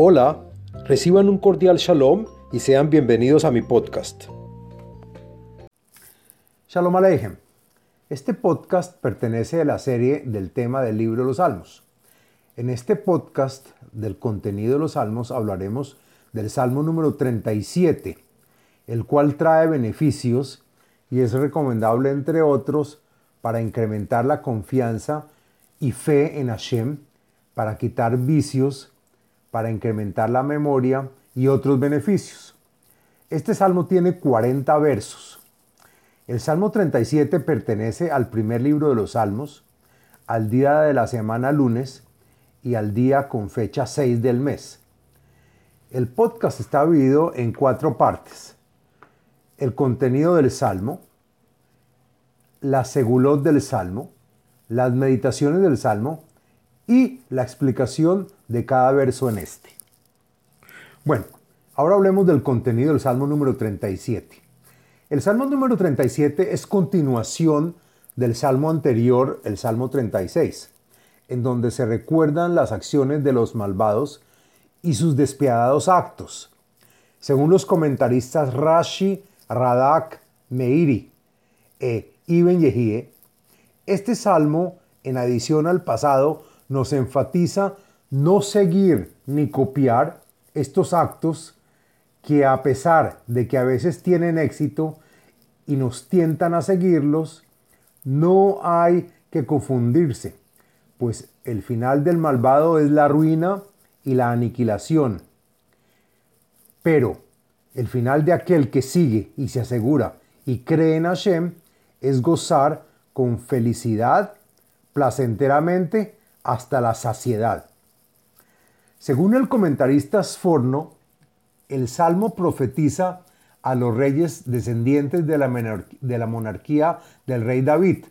Hola, reciban un cordial shalom y sean bienvenidos a mi podcast. Shalom Aleichem. Este podcast pertenece a la serie del tema del libro de los Salmos. En este podcast del contenido de los Salmos hablaremos del Salmo número 37, el cual trae beneficios y es recomendable, entre otros, para incrementar la confianza y fe en Hashem, para quitar vicios para incrementar la memoria y otros beneficios. Este salmo tiene 40 versos. El Salmo 37 pertenece al primer libro de los Salmos, al día de la semana lunes y al día con fecha 6 del mes. El podcast está dividido en cuatro partes. El contenido del Salmo, la segulot del Salmo, las meditaciones del Salmo y la explicación de cada verso en este. Bueno, ahora hablemos del contenido del Salmo número 37. El Salmo número 37 es continuación del Salmo anterior, el Salmo 36, en donde se recuerdan las acciones de los malvados y sus despiadados actos. Según los comentaristas Rashi, Radak, Meiri e Ibn Yehie, este salmo, en adición al pasado, nos enfatiza no seguir ni copiar estos actos que a pesar de que a veces tienen éxito y nos tientan a seguirlos, no hay que confundirse, pues el final del malvado es la ruina y la aniquilación. Pero el final de aquel que sigue y se asegura y cree en Hashem es gozar con felicidad, placenteramente, hasta la saciedad. Según el comentarista Sforno, el Salmo profetiza a los reyes descendientes de la, monarquía del rey David,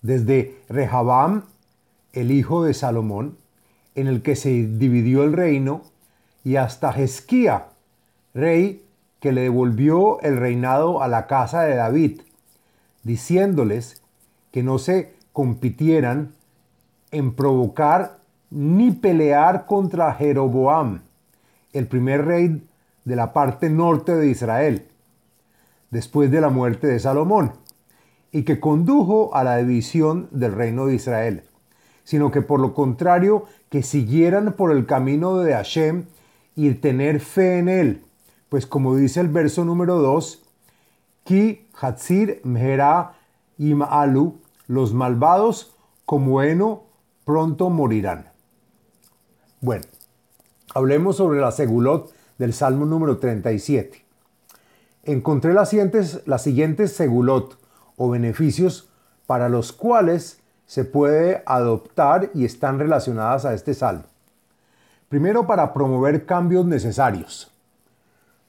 desde Rehabam, el hijo de Salomón, en el que se dividió el reino, y hasta Jesquía, rey que le devolvió el reinado a la casa de David, diciéndoles que no se compitieran en provocar ni pelear contra Jeroboam, el primer rey de la parte norte de Israel, después de la muerte de Salomón, y que condujo a la división del reino de Israel, sino que por lo contrario, que siguieran por el camino de Hashem y tener fe en él, pues como dice el verso número 2, Ki Hatzir Mehera Im'alu, los malvados como heno pronto morirán. Bueno, hablemos sobre la segulot del Salmo número 37. Encontré las siguientes, las siguientes segulot o beneficios para los cuales se puede adoptar y están relacionadas a este salmo. Primero, para promover cambios necesarios,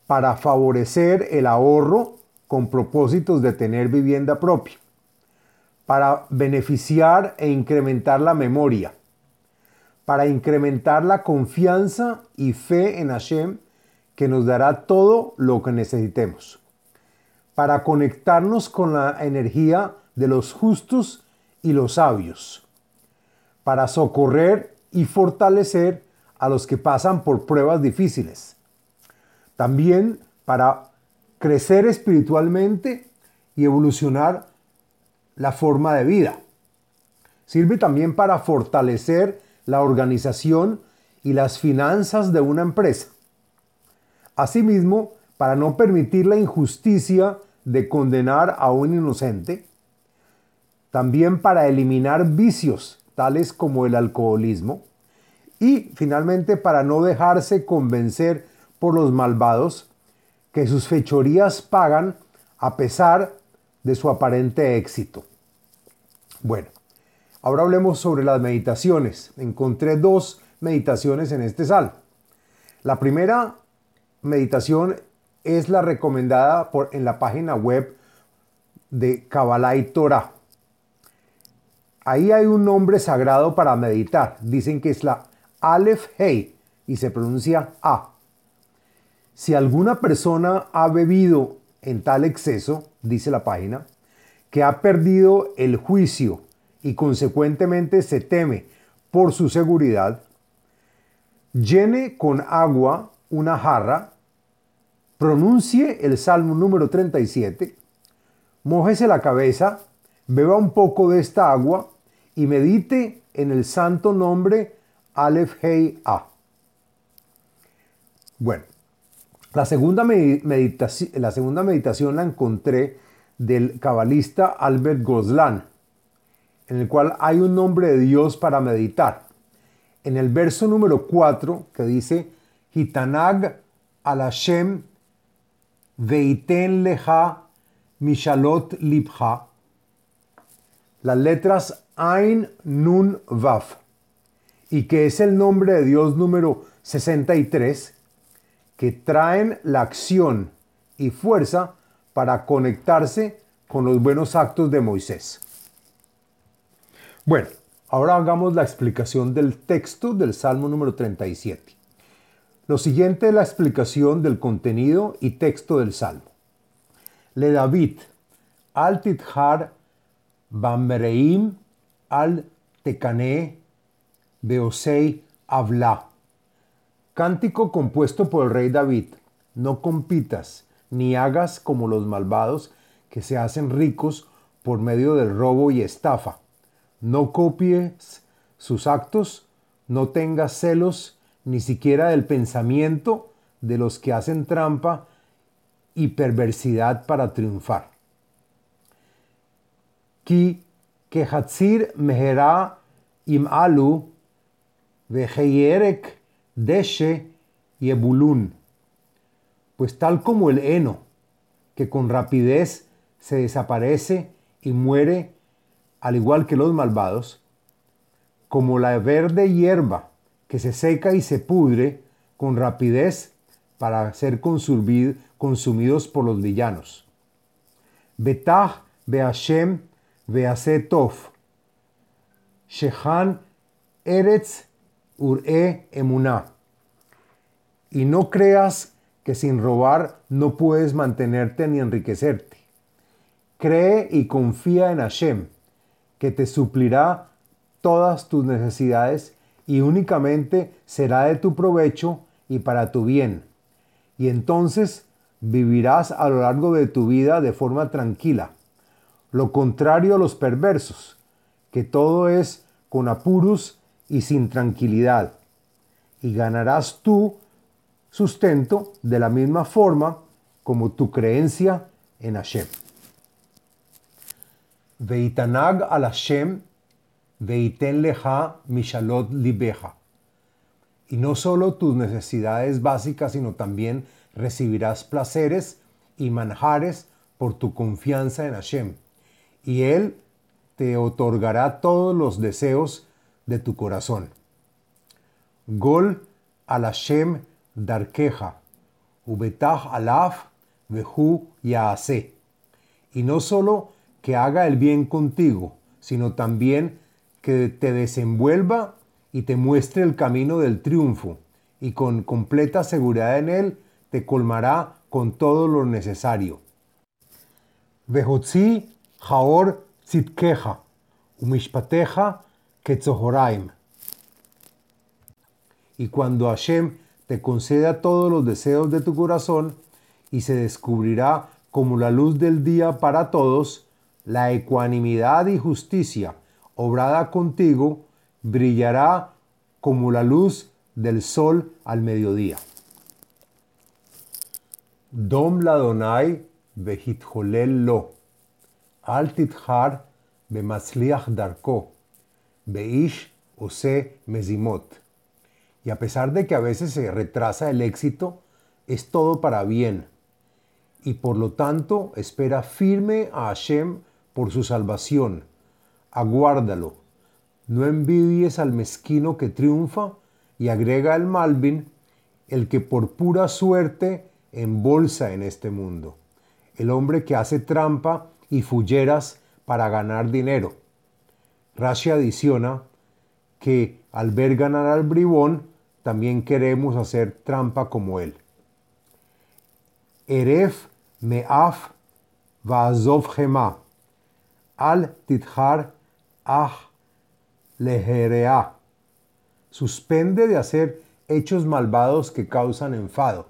para favorecer el ahorro con propósitos de tener vivienda propia, para beneficiar e incrementar la memoria, para incrementar la confianza y fe en Hashem que nos dará todo lo que necesitemos, para conectarnos con la energía de los justos y los sabios, para socorrer y fortalecer a los que pasan por pruebas difíciles, también para crecer espiritualmente y evolucionar la forma de vida. Sirve también para fortalecer la organización y las finanzas de una empresa. Asimismo, para no permitir la injusticia de condenar a un inocente, también para eliminar vicios tales como el alcoholismo y finalmente para no dejarse convencer por los malvados que sus fechorías pagan a pesar de su aparente éxito. Bueno, Ahora hablemos sobre las meditaciones. Encontré dos meditaciones en este sal. La primera meditación es la recomendada por, en la página web de Kabbalah y Torah. Ahí hay un nombre sagrado para meditar. Dicen que es la Aleph Hei y se pronuncia A. Si alguna persona ha bebido en tal exceso, dice la página, que ha perdido el juicio y consecuentemente se teme por su seguridad, llene con agua una jarra, pronuncie el Salmo número 37, mojese la cabeza, beba un poco de esta agua y medite en el santo nombre Aleph Hei A. Bueno, la segunda, la segunda meditación la encontré del cabalista Albert Goslan, en el cual hay un nombre de Dios para meditar. En el verso número 4 que dice, Hitanag al Hashem veiten leja mishalot libha, las letras Ain Nun Vav, y que es el nombre de Dios número 63, que traen la acción y fuerza para conectarse con los buenos actos de Moisés. Bueno, ahora hagamos la explicación del texto del Salmo número 37. Lo siguiente es la explicación del contenido y texto del Salmo. Le David, al tithar bamreim al tekane beosei avla Cántico compuesto por el rey David. No compitas, ni hagas como los malvados que se hacen ricos por medio del robo y estafa. No copies sus actos, no tengas celos ni siquiera del pensamiento de los que hacen trampa y perversidad para triunfar. Ki kehatzir mehera im alu veheyerek Deshe y Ebulún, pues tal como el heno, que con rapidez se desaparece y muere, al igual que los malvados, como la verde hierba que se seca y se pudre con rapidez para ser consumidos por los villanos. Betach Beashem Beasetov, Shehan Eretz Ure emuná. Y no creas que sin robar no puedes mantenerte ni enriquecerte. Cree y confía en Hashem, que te suplirá todas tus necesidades y únicamente será de tu provecho y para tu bien. Y entonces vivirás a lo largo de tu vida de forma tranquila. Lo contrario a los perversos, que todo es con apuros y sin tranquilidad, y ganarás tú sustento de la misma forma como tu creencia en Hashem. Veitanag al Hashem, veiten leja mishalot libeja. Y no solo tus necesidades básicas, sino también recibirás placeres y manjares por tu confianza en Hashem. Y Él te otorgará todos los deseos de tu corazón. Gol al Hashem darkeja, ubetach alaf vehu yaase. Y no solo que haga el bien contigo, sino también que te desenvuelva y te muestre el camino del triunfo, y con completa seguridad en él te colmará con todo lo necesario. Vehotzi jaor tzitkeja, umishpateja Ketzohoraim. Y cuando Hashem te conceda todos los deseos de tu corazón y se descubrirá como la luz del día para todos, la ecuanimidad y justicia obrada contigo brillará como la luz del sol al mediodía. Dom ladonai behitjolel lo, al tithar bemasliach darko, Beish Ose Mezimot. Y a pesar de que a veces se retrasa el éxito, es todo para bien. Y por lo tanto espera firme a Hashem por su salvación. Aguárdalo. No envidies al mezquino que triunfa y agrega el Malvin, el que por pura suerte embolsa en este mundo. El hombre que hace trampa y fulleras para ganar dinero Rashi adiciona que al ver ganar al bribón, también queremos hacer trampa como él. Eref me'af va'azov gema, al tithar ah leherea. Suspende de hacer hechos malvados que causan enfado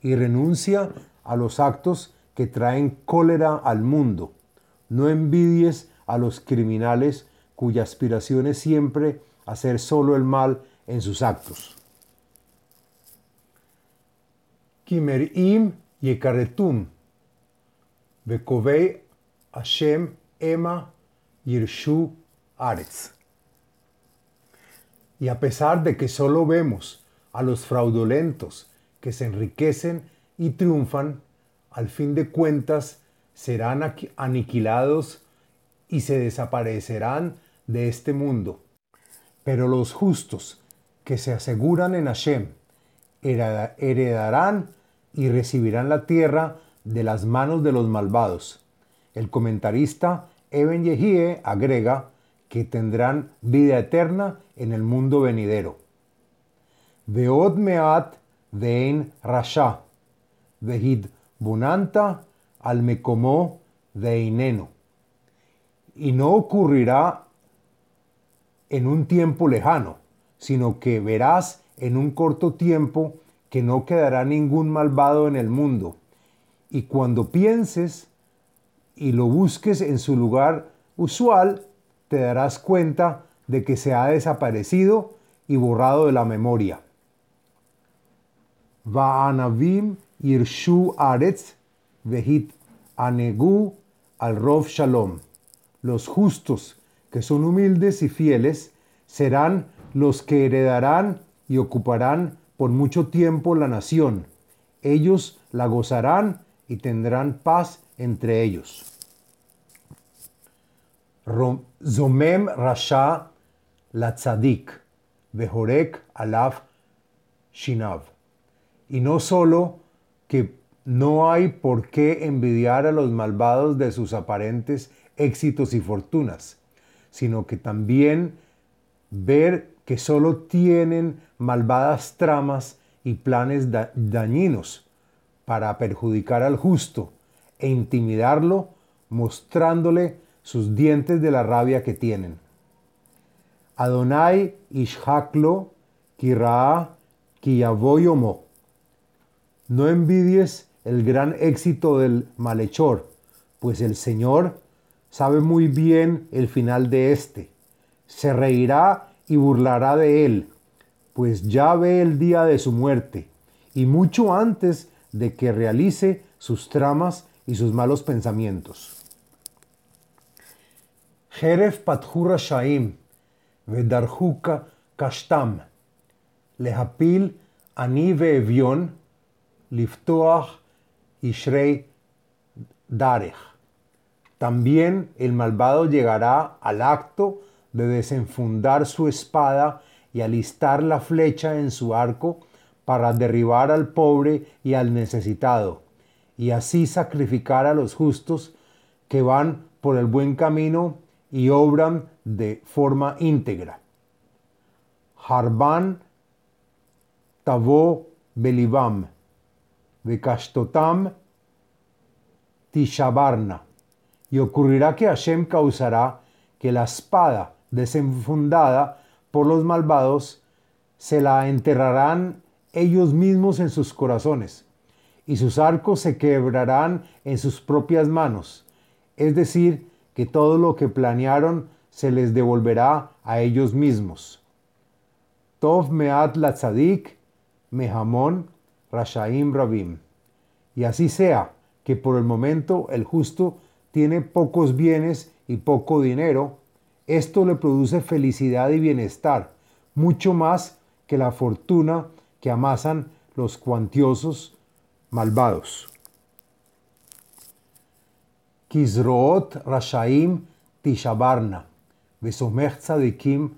y renuncia a los actos que traen cólera al mundo. No envidies a los criminales cuya aspiración es siempre hacer solo el mal en sus actos. Kimerim yekaretum, bekovei Hashem ema yirshu aretz. Y a pesar de que solo vemos a los fraudulentos que se enriquecen y triunfan, al fin de cuentas serán aniquilados y se desaparecerán de este mundo. Pero los justos que se aseguran en Hashem heredarán y recibirán la tierra de las manos de los malvados. El comentarista Eben Yehie agrega que tendrán vida eterna en el mundo venidero. Veod meat vein rasha, vehid bunanta al mekomó veineno. Y no ocurrirá en un tiempo lejano, sino que verás en un corto tiempo que no quedará ningún malvado en el mundo. Y cuando pienses y lo busques en su lugar usual, te darás cuenta de que se ha desaparecido y borrado de la memoria. Va'anavim irshu aretz vehit anegu al rov shalom. Los justos, que son humildes y fieles, serán los que heredarán y ocuparán por mucho tiempo la nación. Ellos la gozarán y tendrán paz entre ellos. Zomem Rasha la tzadik, Behorek alaf shinav. Y no solo que no hay por qué envidiar a los malvados de sus aparentes éxitos y fortunas, sino que también ver que solo tienen malvadas tramas y planes dañinos para perjudicar al justo e intimidarlo, mostrándole sus dientes de la rabia que tienen. Adonai ishaklo kira kiyavoyomo. No envidies el gran éxito del malhechor, pues el Señor sabe muy bien el final de éste. Se reirá y burlará de él, pues ya ve el día de su muerte, y mucho antes de que realice sus tramas y sus malos pensamientos. Jeref Pathura Shaim, Vedarjuka Kashtam, Lehapil Ani Veevion, Liftoach Ishrei Darech. También el malvado llegará al acto de desenfundar su espada y alistar la flecha en su arco para derribar al pobre y al necesitado, y así sacrificar a los justos que van por el buen camino y obran de forma íntegra. Harban Tavo Belibam, Bekashtotam Tishabarna. Y ocurrirá que Hashem causará que la espada desenfundada por los malvados se la enterrarán ellos mismos en sus corazones, y sus arcos se quebrarán en sus propias manos, es decir, que todo lo que planearon se les devolverá a ellos mismos. Tov meat la tzadik, mehamon, rashaim rabim. Y así sea, que por el momento el justo tiene pocos bienes y poco dinero, esto le produce felicidad y bienestar, mucho más que la fortuna que amasan los cuantiosos malvados. Kizroot Rashaim Tishabarna, Kim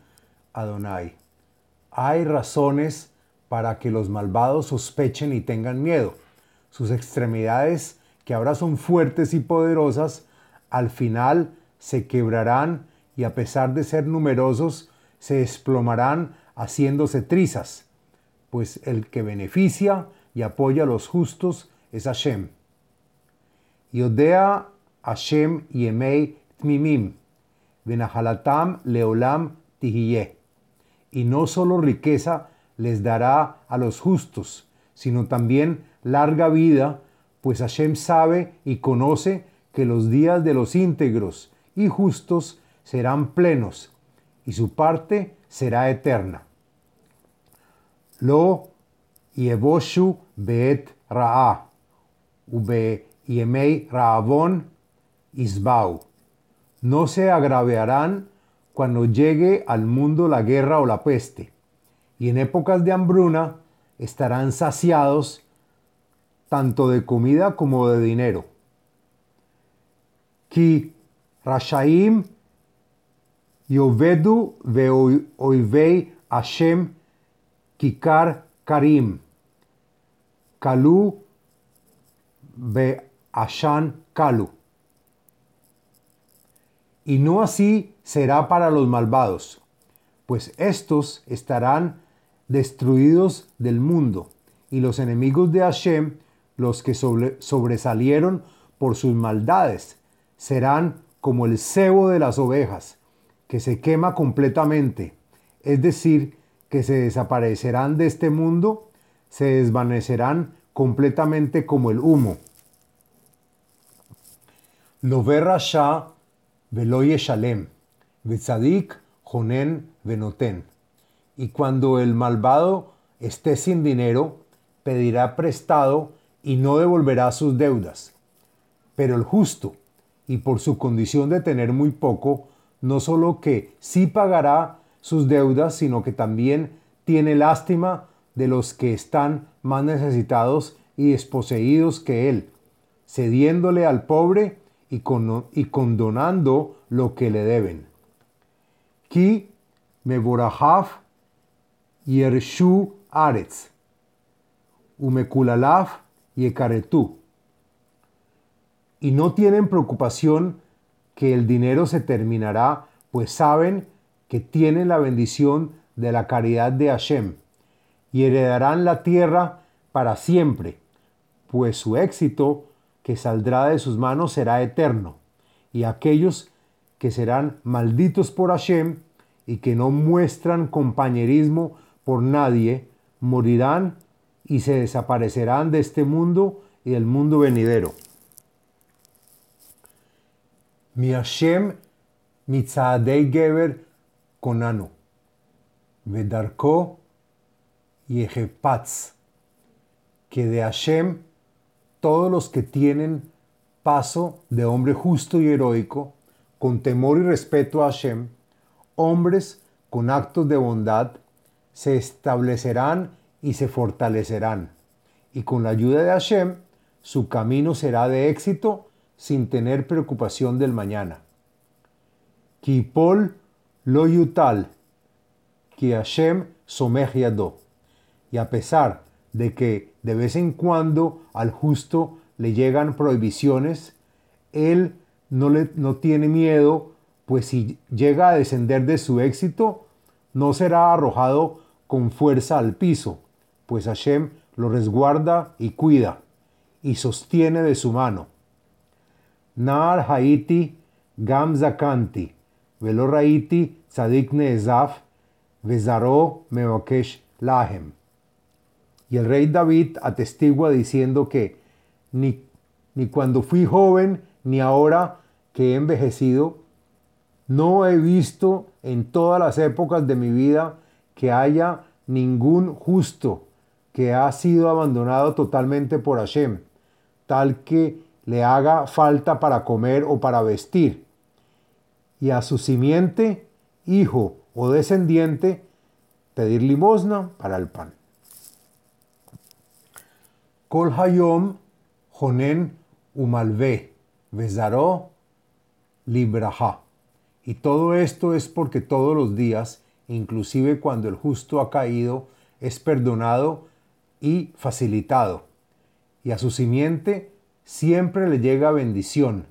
Adonai. Hay razones para que los malvados sospechen y tengan miedo. Sus extremidades, que ahora son fuertes y poderosas, al final se quebrarán y a pesar de ser numerosos, se desplomarán haciéndose trizas, pues el que beneficia y apoya a los justos es Hashem. Yodea Hashem Yemei Tmimim, Benahalatam Leolam Tihiye. Y no solo riqueza les dará a los justos, sino también larga vida, pues Hashem sabe y conoce que los días de los íntegros y justos serán plenos, y su parte será eterna. Lo yeboshu beet ra'a, ube yemei ra'avon isbau. No se agravearán cuando llegue al mundo la guerra o la peste, y en épocas de hambruna estarán saciados tanto de comida como de dinero. Ki rashaim yovedu veoivei Hashem kikar karim, kalu be ashan kalu. Y no así será para los malvados, pues estos estarán destruidos del mundo, y los enemigos de Hashem, los que sobresalieron por sus maldades, serán como el cebo de las ovejas, que se quema completamente, es decir, que se desaparecerán de este mundo, se desvanecerán completamente como el humo. Lo Rasha veloye shalem, jonen venoten. Y cuando el malvado esté sin dinero, pedirá prestado y no devolverá sus deudas. Pero el justo, y por su condición de tener muy poco, no solo que sí pagará sus deudas, sino que también tiene lástima de los que están más necesitados y desposeídos que él, cediéndole al pobre y, condonando lo que le deben. Ki meborahaf yershu aretz, umekulalaf yekaretu. Y no tienen preocupación que el dinero se terminará, pues saben que tienen la bendición de la caridad de Hashem y heredarán la tierra para siempre, pues su éxito que saldrá de sus manos será eterno, y aquellos que serán malditos por Hashem y que no muestran compañerismo por nadie, morirán y se desaparecerán de este mundo y del mundo venidero. Mi Hashem mitzadei geber konanu, vedarko yehepatz, que de Hashem todos los que tienen paso de hombre justo y heroico, con temor y respeto a Hashem, hombres con actos de bondad, se establecerán y se fortalecerán, y con la ayuda de Hashem, su camino será de éxito sin tener preocupación del mañana. Kipol lo yutal, ki Hashem yado. Y a pesar de que de vez en cuando al justo le llegan prohibiciones, él no, le, no tiene miedo, pues si llega a descender de su éxito, no será arrojado con fuerza al piso, pues Hashem lo resguarda y cuida, y sostiene de su mano. Nar Haiti Gam Zakanti, Velo Raiti Tzadik Neezaf, Vezaro Mevakesh Lahem. Y el rey David atestigua diciendo que ni, ni cuando fui joven, ni ahora que he envejecido, no he visto en todas las épocas de mi vida que haya ningún justo que ha sido abandonado totalmente por Hashem, tal que le haga falta para comer o para vestir, y a su simiente, hijo o descendiente, pedir limosna para el pan. Kol hayom jonen umalve, vezaró libraja. Y todo esto es porque todos los días, inclusive cuando el justo ha caído, es perdonado y facilitado. Y a su simiente siempre le llega bendición,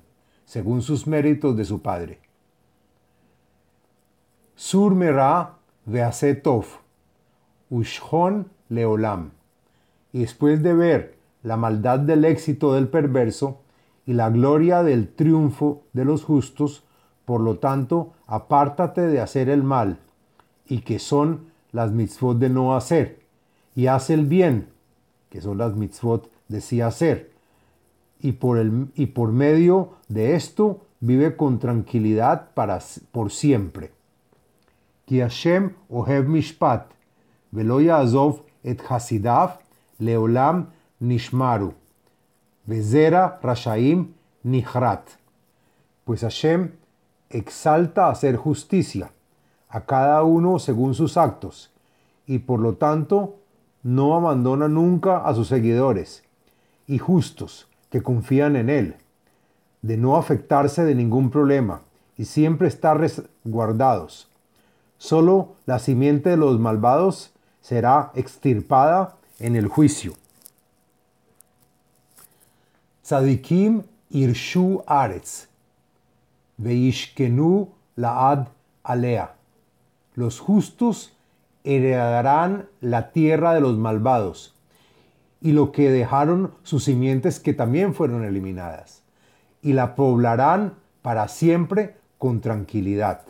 según sus méritos de su Padre. Sur mera veasetov, ushon leolam. Y después de ver la maldad del éxito del perverso y la gloria del triunfo de los justos, por lo tanto, apártate de hacer el mal, y que son las mitzvot de no hacer y hace el bien, que son las mitzvot de hacer. Y por, el, y por medio de esto vive con tranquilidad para, por siempre. Ki Hashem ohev mishpat, velo azov et hasidav leolam nishmaru, vezera rashaim nihrat. Pues Hashem exalta hacer justicia a cada uno según sus actos, y por lo tanto no abandona nunca a sus seguidores y justos que confían en Él, de no afectarse de ningún problema y siempre estar resguardados. Solo la simiente de los malvados será extirpada en el juicio. Sadikim irshu aretz, veishkenu laad alea. Los justos heredarán la tierra de los malvados y lo que dejaron sus simientes que también fueron eliminadas, y la poblarán para siempre con tranquilidad.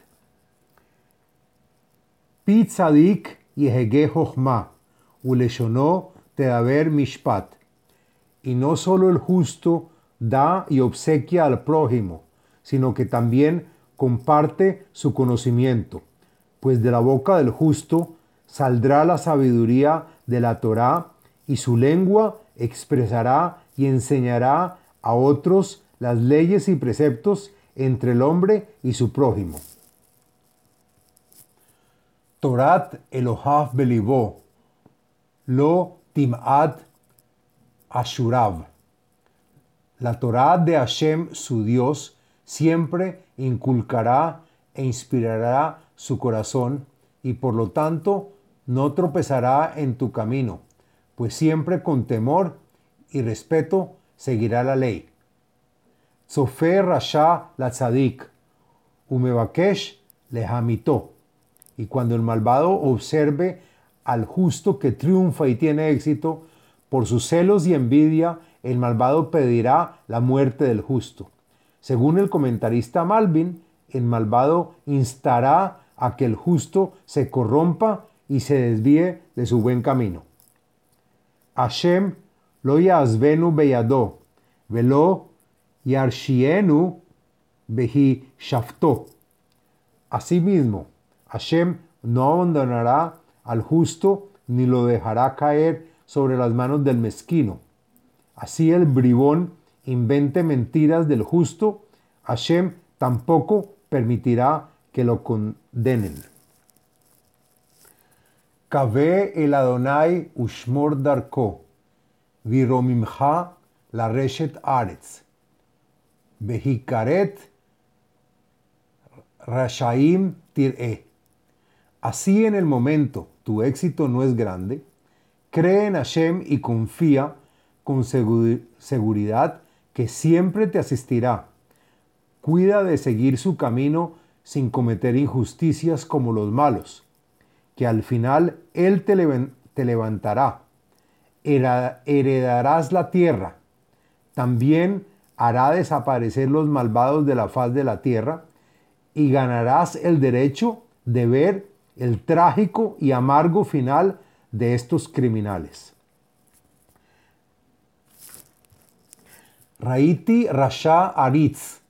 Pitzadik yehege jochma, uleshonó tedaber mishpat. Y no solo el justo da y obsequia al prójimo, sino que también comparte su conocimiento, pues de la boca del justo saldrá la sabiduría de la Torá y su lengua expresará y enseñará a otros las leyes y preceptos entre el hombre y su prójimo. Torat Elohav Belibó, Lo Timad Ashurav. La Torá de Hashem, su Dios, siempre inculcará e inspirará su corazón y por lo tanto no tropezará en tu camino, pues siempre con temor y respeto seguirá la ley. Sofer Rasha umebakesh le Y cuando el malvado observe al justo que triunfa y tiene éxito, por sus celos y envidia, el malvado pedirá la muerte del justo. Según el comentarista Malvin, el malvado instará a que el justo se corrompa y se desvíe de su buen camino. Hashem lo yazvenu beyado, velo yarshienu behi shafto. Asimismo, Hashem no abandonará al justo ni lo dejará caer sobre las manos del mezquino. Así el bribón invente mentiras del justo, Hashem tampoco permitirá que lo condenen. Kave el Adonai ushmor darko, viromimcha la reshet aretz, behikaret rashaim tir'e. Así en el momento tu éxito no es grande, cree en Hashem y confía con seguridad que siempre te asistirá. Cuida de seguir su camino sin cometer injusticias como los malos que al final Él te, levantará, heredarás la tierra, también hará desaparecer los malvados de la faz de la tierra, y ganarás el derecho de ver el trágico y amargo final de estos criminales. Raiti Rasha Aritz,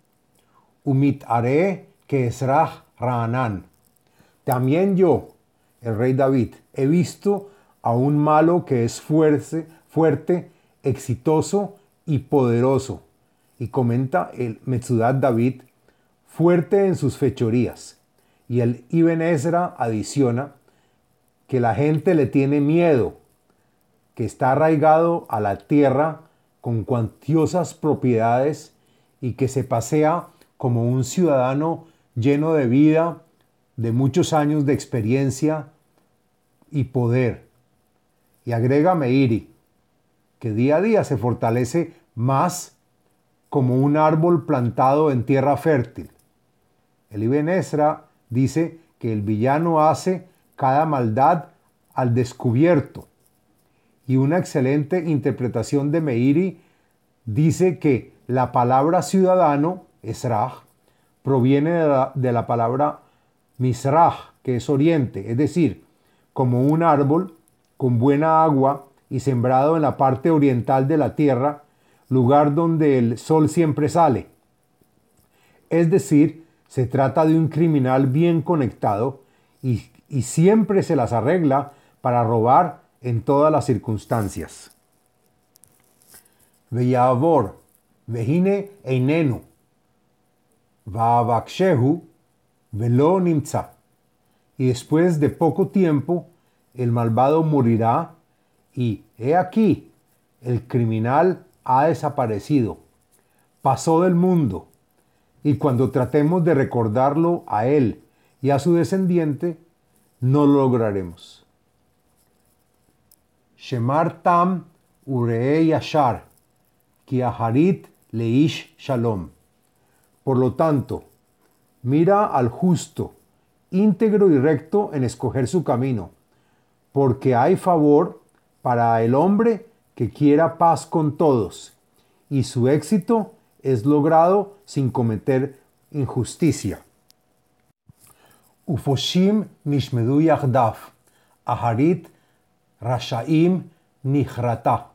Umit Are Kesrach Raanan. También yo, el rey David, he visto a un malo que es fuerte, fuerte, exitoso y poderoso. Y comenta el Metzudat David, fuerte en sus fechorías. Y el Ibn Ezra adiciona que la gente le tiene miedo, que está arraigado a la tierra con cuantiosas propiedades y que se pasea como un ciudadano lleno de vida, de muchos años de experiencia y poder. Y agrega Meiri, que día a día se fortalece más como un árbol plantado en tierra fértil. El Ibn Esra dice que el villano hace cada maldad al descubierto. Y una excelente interpretación de Meiri dice que la palabra ciudadano, Esraj, proviene de la, de la palabra Misraj, que es oriente, es decir, como un árbol con buena agua y sembrado en la parte oriental de la tierra, lugar donde el sol siempre sale. Es decir, se trata de un criminal bien conectado y, siempre se las arregla para robar en todas las circunstancias. Veyavor, vehine einenu, vaavakshehu, velo nimtza. Y después de poco tiempo, el malvado morirá y he aquí, el criminal ha desaparecido, pasó del mundo, y cuando tratemos de recordarlo a él y a su descendiente, no lo lograremos. Shemar tam yashar, leish shalom. Por lo tanto, mira al justo, íntegro y recto en escoger su camino, porque hay favor para el hombre que quiera paz con todos, y su éxito es logrado sin cometer injusticia. Ufoshim nishmedu yachdaf, aharit rashaim nihrata.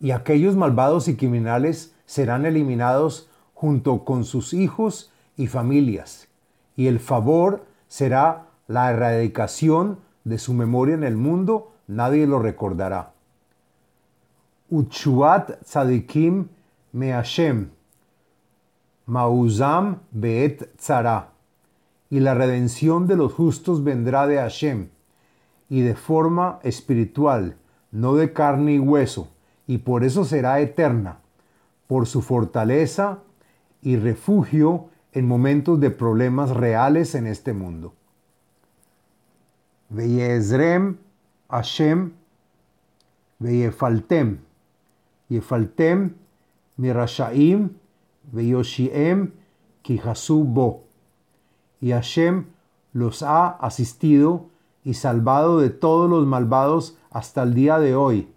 Y aquellos malvados y criminales serán eliminados junto con sus hijos y familias, y el favor será la erradicación de su memoria en el mundo, nadie lo recordará. Uchuat tzadikim me Hashem, mauzam beet tzara. Y la redención de los justos vendrá de Hashem, y de forma espiritual, no de carne y hueso, y por eso será eterna, por su fortaleza y refugio en momentos de problemas reales en este mundo. Veyezrem Hashem Veyefaltem. Yefaltem mirashaim veyoshiem. Y Hashem los ha asistido y salvado de todos los malvados hasta el día de hoy,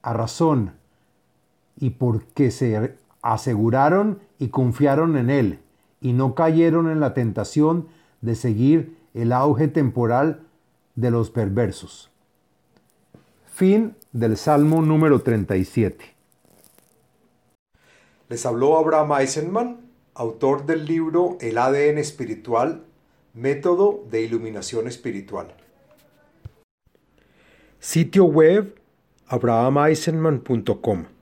a razón y porque se aseguraron y confiaron en Él y no cayeron en la tentación de seguir el auge temporal de los perversos. Fin del Salmo número 37. Les habló Abraham Eisenman, autor del libro El ADN espiritual, método de iluminación espiritual. Sitio web abrahameisenman.com